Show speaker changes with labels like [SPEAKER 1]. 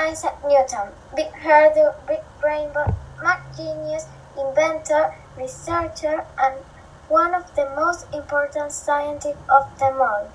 [SPEAKER 1] Isaac Newton, big heart, big brain, but mad genius, inventor, researcher, and one of the most important scientists of them all.